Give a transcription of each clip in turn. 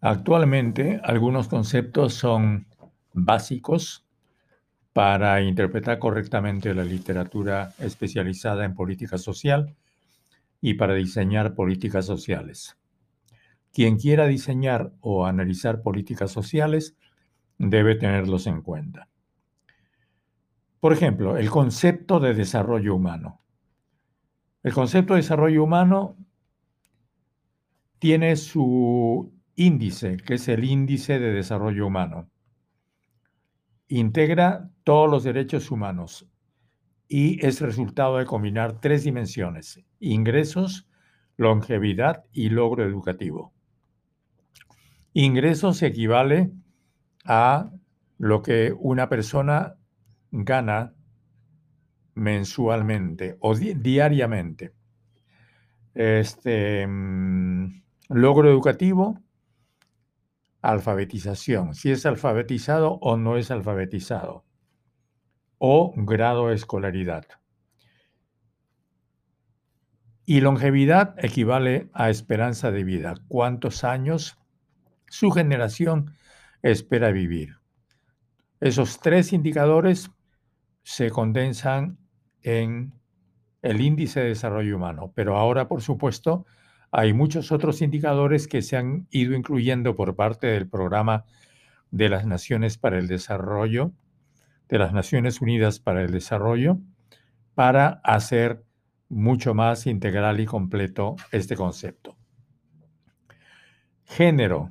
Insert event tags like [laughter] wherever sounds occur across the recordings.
Actualmente, algunos conceptos son básicos para interpretar correctamente la literatura especializada en política social y para diseñar políticas sociales. Quien quiera diseñar o analizar políticas sociales debe tenerlos en cuenta. Por ejemplo, el concepto de desarrollo humano. El concepto de desarrollo humano tiene su índice, que es el índice de desarrollo humano. Integra todos los derechos humanos y es resultado de combinar tres dimensiones, ingresos, longevidad y logro educativo. Ingresos equivale a lo que una persona gana mensualmente o diariamente. Este mm, logro educativo, alfabetización, si es alfabetizado o no es alfabetizado, o grado de escolaridad. Y longevidad equivale a esperanza de vida, cuántos años su generación espera vivir. Esos tres indicadores se condensan en el índice de desarrollo humano, pero ahora, por supuesto, hay muchos otros indicadores que se han ido incluyendo por parte del programa de las Naciones para el Desarrollo, de las Naciones Unidas para el Desarrollo, para hacer mucho más integral y completo este concepto. Género.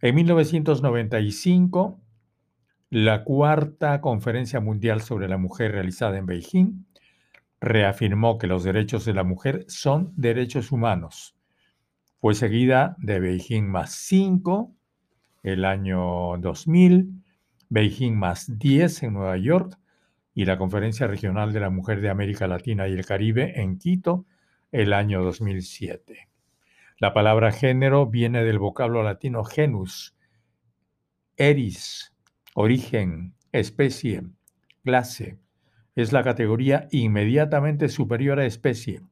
En 1995, la cuarta conferencia mundial sobre la mujer realizada en Beijing reafirmó que los derechos de la mujer son derechos humanos. Fue seguida de Beijing más 5 el año 2000, Beijing más 10 en Nueva York y la Conferencia Regional de la Mujer de América Latina y el Caribe en Quito el año 2007. La palabra género viene del vocablo latino genus, eris, origen, especie, clase, es la categoría inmediatamente superior a especie.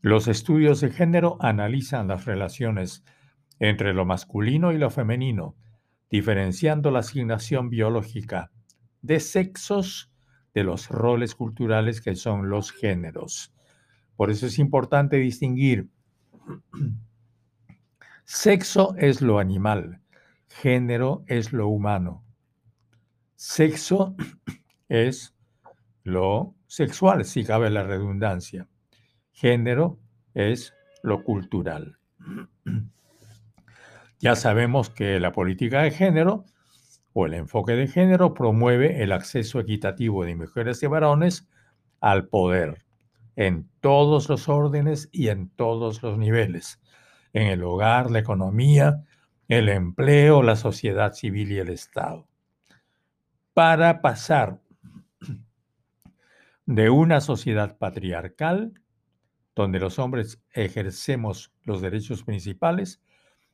Los estudios de género analizan las relaciones entre lo masculino y lo femenino, diferenciando la asignación biológica de sexos de los roles culturales que son los géneros. Por eso es importante distinguir. Sexo es lo animal, género es lo humano. Sexo es lo sexual, si cabe la redundancia. Género es lo cultural. [clears throat] Ya sabemos que la política de género o el enfoque de género promueve el acceso equitativo de mujeres y varones al poder en todos los órdenes y en todos los niveles, en el hogar, la economía, el empleo, la sociedad civil y el Estado. Para pasar de una sociedad patriarcal, donde los hombres ejercemos los derechos principales,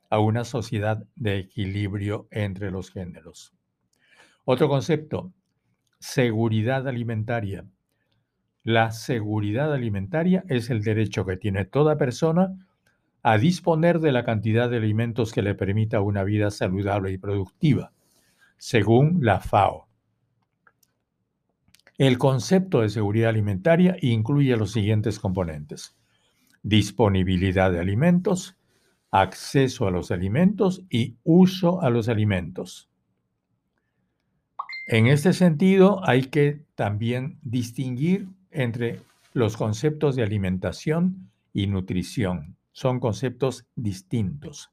a una sociedad de equilibrio entre los géneros. Otro concepto, seguridad alimentaria. La seguridad alimentaria es el derecho que tiene toda persona a disponer de la cantidad de alimentos que le permita una vida saludable y productiva, según la FAO. El concepto de seguridad alimentaria incluye los siguientes componentes. Disponibilidad de alimentos, acceso a los alimentos y uso a los alimentos. En este sentido, hay que también distinguir entre los conceptos de alimentación y nutrición. Son conceptos distintos.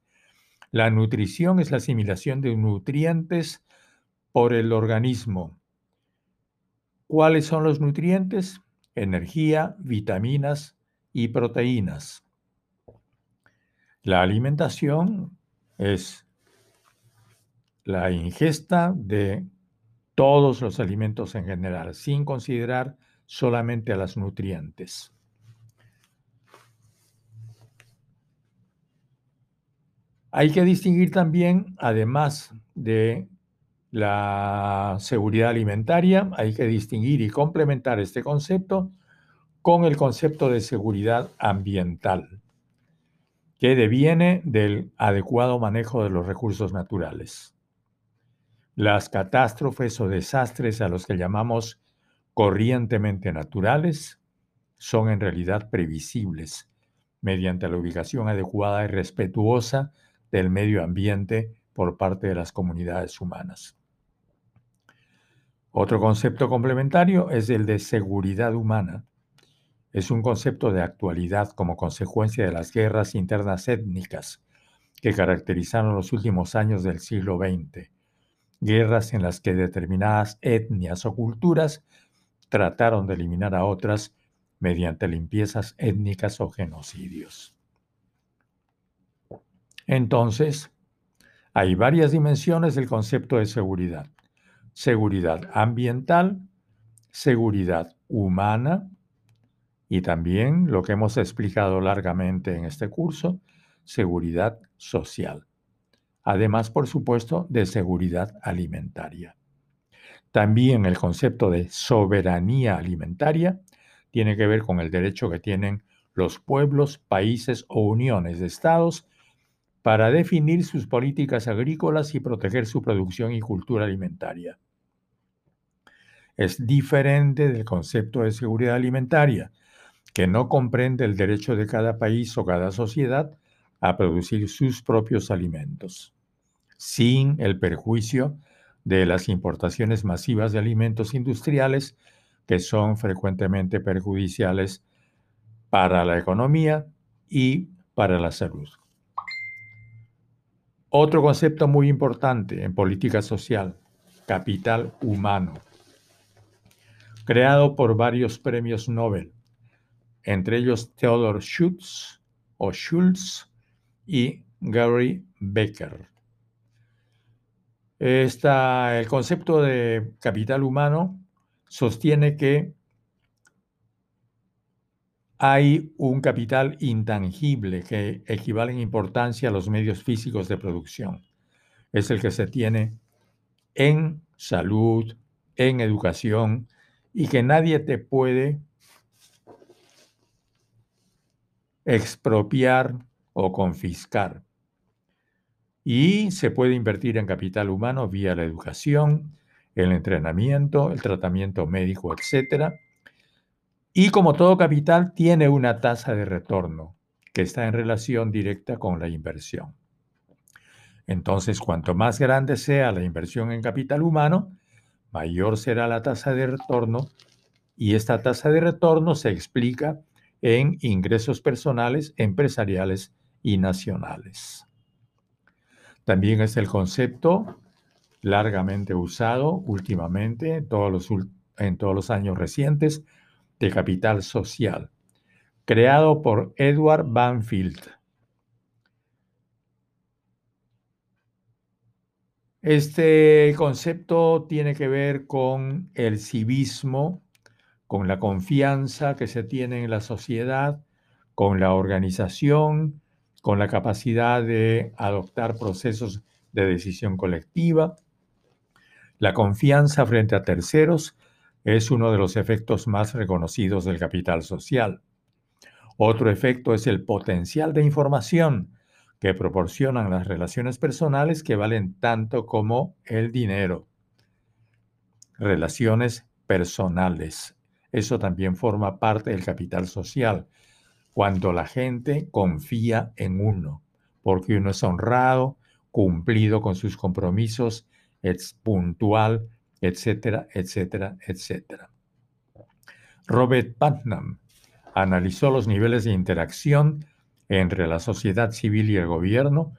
La nutrición es la asimilación de nutrientes por el organismo ¿Cuáles son los nutrientes? Energía, vitaminas y proteínas. La alimentación es la ingesta de todos los alimentos en general, sin considerar solamente a los nutrientes. Hay que distinguir también, además de la seguridad alimentaria, hay que distinguir y complementar este concepto con el concepto de seguridad ambiental. que deviene del adecuado manejo de los recursos naturales. Las catástrofes o desastres a los que llamamos corrientemente naturales son en realidad previsibles mediante la ubicación adecuada y respetuosa del medio ambiente por parte de las comunidades humanas. Otro concepto complementario es el de seguridad humana. Es un concepto de actualidad como consecuencia de las guerras internas étnicas que caracterizaron los últimos años del siglo XX. Guerras en las que determinadas etnias o culturas trataron de eliminar a otras mediante limpiezas étnicas o genocidios. Entonces, hay varias dimensiones del concepto de seguridad. Seguridad ambiental, seguridad humana y también lo que hemos explicado largamente en este curso, seguridad social. Además, por supuesto, de seguridad alimentaria. También el concepto de soberanía alimentaria tiene que ver con el derecho que tienen los pueblos, países o uniones de estados para definir sus políticas agrícolas y proteger su producción y cultura alimentaria. Es diferente del concepto de seguridad alimentaria, que no comprende el derecho de cada país o cada sociedad a producir sus propios alimentos, sin el perjuicio de las importaciones masivas de alimentos industriales que son frecuentemente perjudiciales para la economía y para la salud. Otro concepto muy importante en política social, capital humano, creado por varios premios Nobel, entre ellos Theodor Schultz o Schultz y Gary Becker. el concepto de capital humano sostiene que hay un capital intangible que equivale en importancia a los medios físicos de producción. Es el que se tiene en salud, en educación y que nadie te puede expropiar o confiscar. Y se puede invertir en capital humano vía la educación, el entrenamiento, el tratamiento médico, etc. Y como todo capital, tiene una tasa de retorno que está en relación directa con la inversión. Entonces, cuanto más grande sea la inversión en capital humano, mayor será la tasa de retorno y esta tasa de retorno se explica en ingresos personales, empresariales y nacionales. También es el concepto largamente usado últimamente en todos los, años recientes de capital social, creado por Edward Banfield. Este concepto tiene que ver con el civismo, con la confianza que se tiene en la sociedad, con la organización, con la capacidad de adoptar procesos de decisión colectiva, la confianza frente a terceros es uno de los efectos más reconocidos del capital social. Otro efecto es el potencial de información que proporcionan las relaciones personales que valen tanto como el dinero. Relaciones personales. Eso también forma parte del capital social, cuando la gente confía en uno, porque uno es honrado, cumplido con sus compromisos es puntual, etcétera, etcétera, etcétera. Robert Putnam analizó los niveles de interacción entre la sociedad civil y el gobierno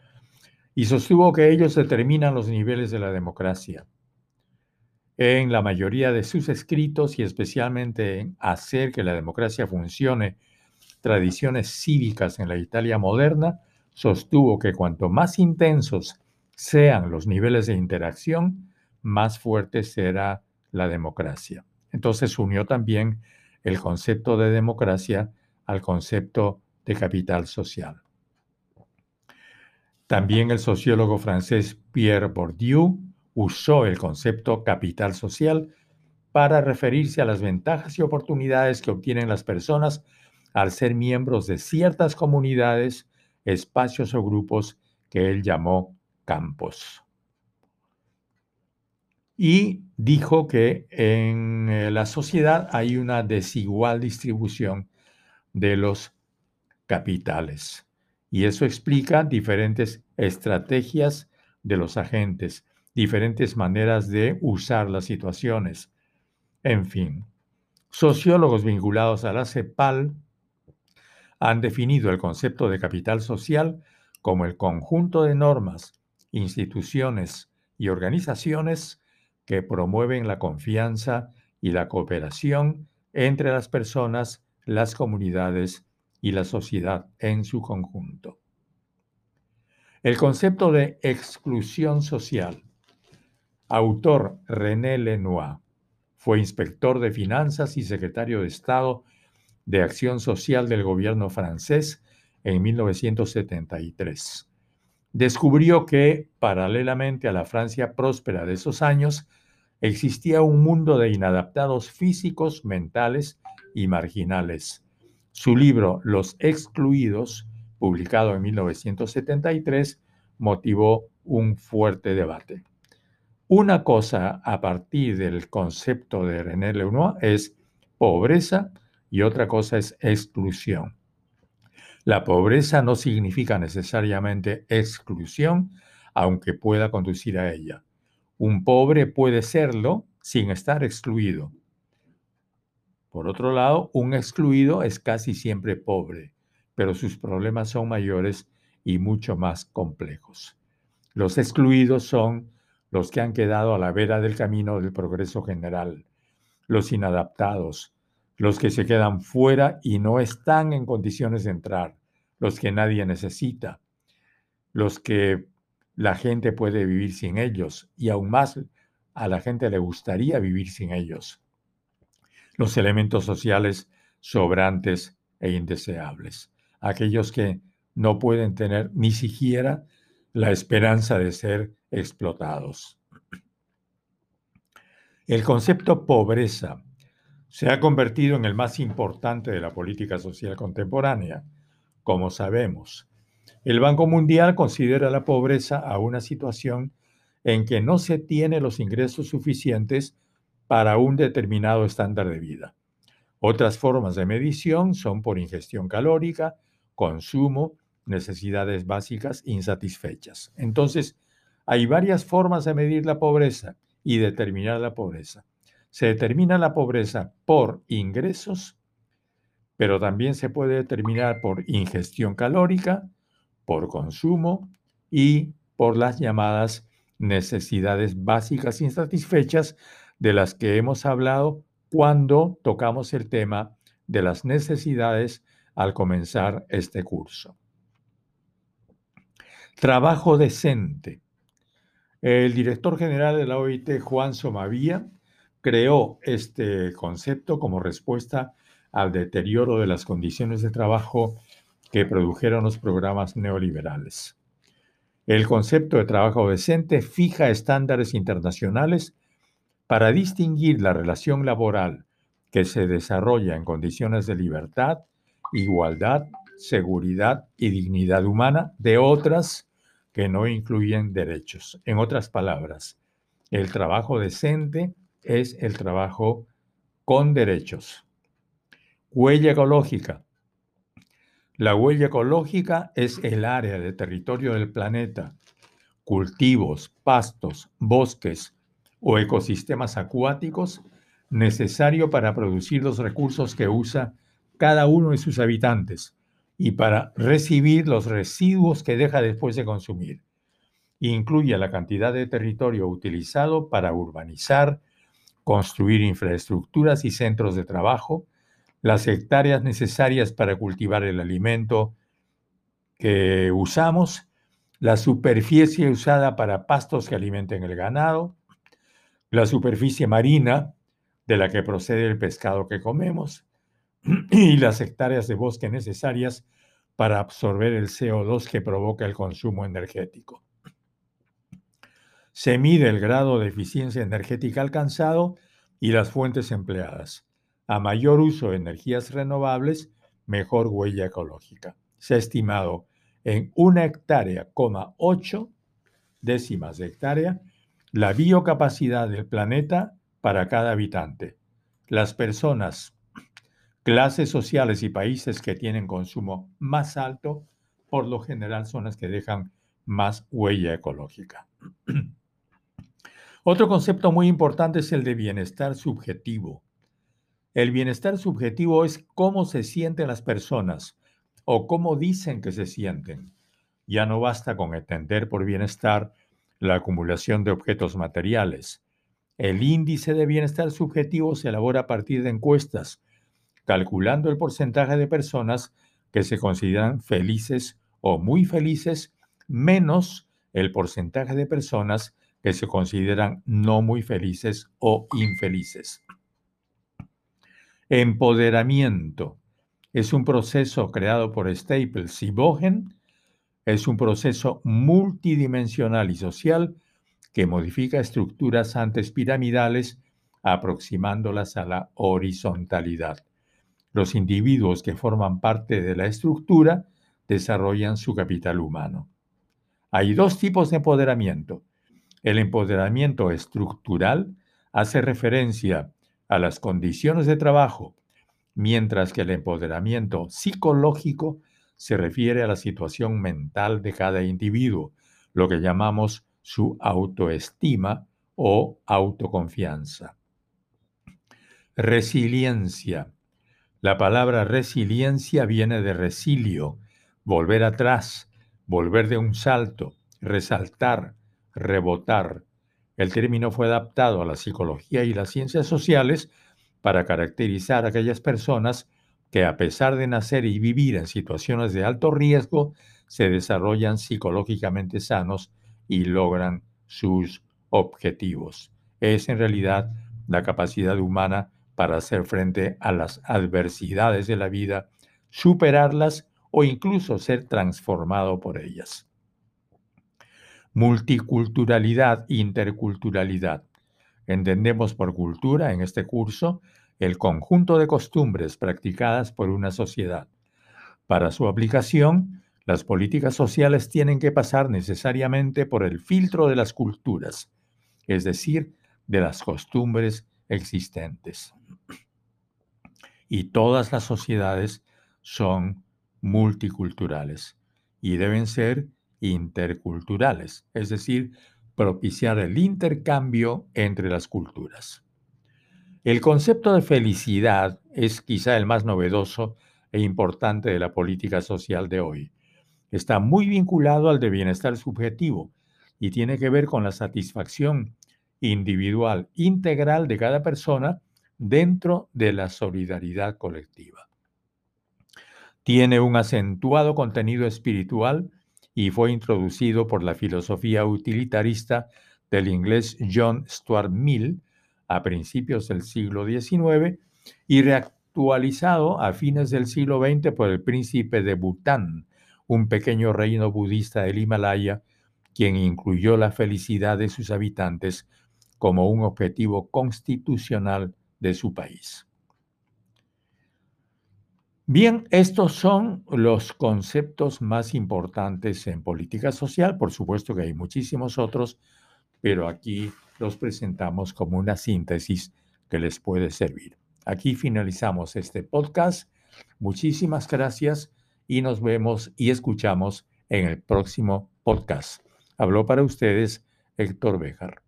y sostuvo que ellos determinan los niveles de la democracia. En la mayoría de sus escritos y especialmente en Hacer que la democracia funcione, tradiciones cívicas en la Italia moderna, sostuvo que cuanto más intensos sean los niveles de interacción, más fuerte será la democracia. Entonces unió también el concepto de democracia al concepto de capital social. También el sociólogo francés Pierre Bourdieu usó el concepto capital social para referirse a las ventajas y oportunidades que obtienen las personas al ser miembros de ciertas comunidades espacios o grupos que él llamó campos. Y dijo que en eh, la sociedad hay una desigual distribución de los capitales. Y eso explica diferentes estrategias de los agentes, diferentes maneras de usar las situaciones. En fin, sociólogos vinculados a la CEPAL han definido el concepto de capital social como el conjunto de normas, instituciones y organizaciones que promueven la confianza y la cooperación entre las personas, las comunidades y la sociedad en su conjunto. El concepto de exclusión social. Autor René Lenoir. Fue inspector de finanzas y secretario de Estado de Acción Social del gobierno francés en 1973. Descubrió que, paralelamente a la Francia próspera de esos años, existía un mundo de inadaptados físicos, mentales y marginales. Su libro Los excluidos, publicado en 1973, motivó un fuerte debate. Una cosa a partir del concepto de René Lenoir es pobreza y otra cosa es exclusión. La pobreza no significa necesariamente exclusión, aunque pueda conducir a ella. Un pobre puede serlo sin estar excluido. Por otro lado, un excluido es casi siempre pobre, pero sus problemas son mayores y mucho más complejos. Los excluidos son los que han quedado a la vera del camino del progreso general, los inadaptados, los que se quedan fuera y no están en condiciones de entrar, los que nadie necesita, los que la gente puede vivir sin ellos y aún más a la gente le gustaría vivir sin ellos. Los elementos sociales sobrantes e indeseables, aquellos que no pueden tener ni siquiera la esperanza de ser explotados. El concepto pobreza se ha convertido en el más importante de la política social contemporánea, como sabemos. El Banco Mundial considera la pobreza a una situación en que no se tiene los ingresos suficientes para un determinado estándar de vida. Otras formas de medición son por ingestión calórica, consumo, necesidades básicas insatisfechas. Entonces, hay varias formas de medir la pobreza y determinar la pobreza. Se determina la pobreza por ingresos, pero también se puede determinar por ingestión calórica, por consumo y por las llamadas necesidades básicas insatisfechas de las que hemos hablado cuando tocamos el tema de las necesidades al comenzar este curso. Trabajo decente. El director general de la OIT, Juan Somavía, creó este concepto como respuesta al deterioro de las condiciones de trabajo que produjeron los programas neoliberales. El concepto de trabajo decente fija estándares internacionales para distinguir la relación laboral que se desarrolla en condiciones de libertad, igualdad, seguridad y dignidad humana de otras que no incluyen derechos. En otras palabras, el trabajo decente es el trabajo con derechos. Huella ecológica. La huella ecológica es el área de territorio del planeta, cultivos, pastos, bosques o ecosistemas acuáticos necesario para producir los recursos que usa cada uno de sus habitantes y para recibir los residuos que deja después de consumir. Incluye la cantidad de territorio utilizado para urbanizar, construir infraestructuras y centros de trabajo, las hectáreas necesarias para cultivar el alimento que usamos, la superficie usada para pastos que alimenten el ganado, la superficie marina de la que procede el pescado que comemos [clears throat] y las hectáreas de bosque necesarias para absorber el CO2 que provoca el consumo energético. Se mide el grado de eficiencia energética alcanzado y las fuentes empleadas. A mayor uso de energías renovables, mejor huella ecológica. Se ha estimado en una hectárea, coma ocho décimas de hectárea, la biocapacidad del planeta para cada habitante. Las personas, clases sociales y países que tienen consumo más alto, por lo general son las que dejan más huella ecológica. [clears throat] Otro concepto muy importante es el de bienestar subjetivo. El bienestar subjetivo es cómo se sienten las personas o cómo dicen que se sienten. Ya no basta con entender por bienestar la acumulación de objetos materiales. El índice de bienestar subjetivo se elabora a partir de encuestas, calculando el porcentaje de personas que se consideran felices o muy felices, menos el porcentaje de personas que se consideran no muy felices o infelices. Empoderamiento es un proceso creado por Staples y Bogen es un proceso multidimensional y social que modifica estructuras antes piramidales aproximándolas a la horizontalidad. Los individuos que forman parte de la estructura desarrollan su capital humano. Hay dos tipos de empoderamiento. El empoderamiento estructural hace referencia a las condiciones de trabajo, mientras que el empoderamiento psicológico se refiere a la situación mental de cada individuo, lo que llamamos su autoestima o autoconfianza. Resiliencia. La palabra resiliencia viene de resilio, volver atrás, volver de un salto, resaltar, rebotar. El término fue adaptado a la psicología y las ciencias sociales para caracterizar a aquellas personas que a pesar de nacer y vivir en situaciones de alto riesgo, se desarrollan psicológicamente sanos y logran sus objetivos. Es en realidad la capacidad humana para hacer frente a las adversidades de la vida, superarlas o incluso ser transformado por ellas. Multiculturalidad, interculturalidad. Entendemos por cultura en este curso el conjunto de costumbres practicadas por una sociedad. Para su aplicación, las políticas sociales tienen que pasar necesariamente por el filtro de las culturas, es decir, de las costumbres existentes. Y todas las sociedades son multiculturales y deben ser interculturales, es decir, propiciar el intercambio entre las culturas. El concepto de felicidad es quizá el más novedoso e importante de la política social de hoy. Está muy vinculado al de bienestar subjetivo y tiene que ver con la satisfacción individual integral de cada persona dentro de la solidaridad colectiva. Tiene un acentuado contenido espiritual y fue introducido por la filosofía utilitarista del inglés John Stuart Mill a principios del siglo XIX y reactualizado a fines del siglo XX por el príncipe de Bután, un pequeño reino budista del Himalaya, quien incluyó la felicidad de sus habitantes como un objetivo constitucional de su país. Bien, estos son los conceptos más importantes en política social. Por supuesto que hay muchísimos otros, pero aquí los presentamos como una síntesis que les puede servir. Aquí finalizamos este podcast. Muchísimas gracias y nos vemos y escuchamos en el próximo podcast. Habló para ustedes Héctor Bejar.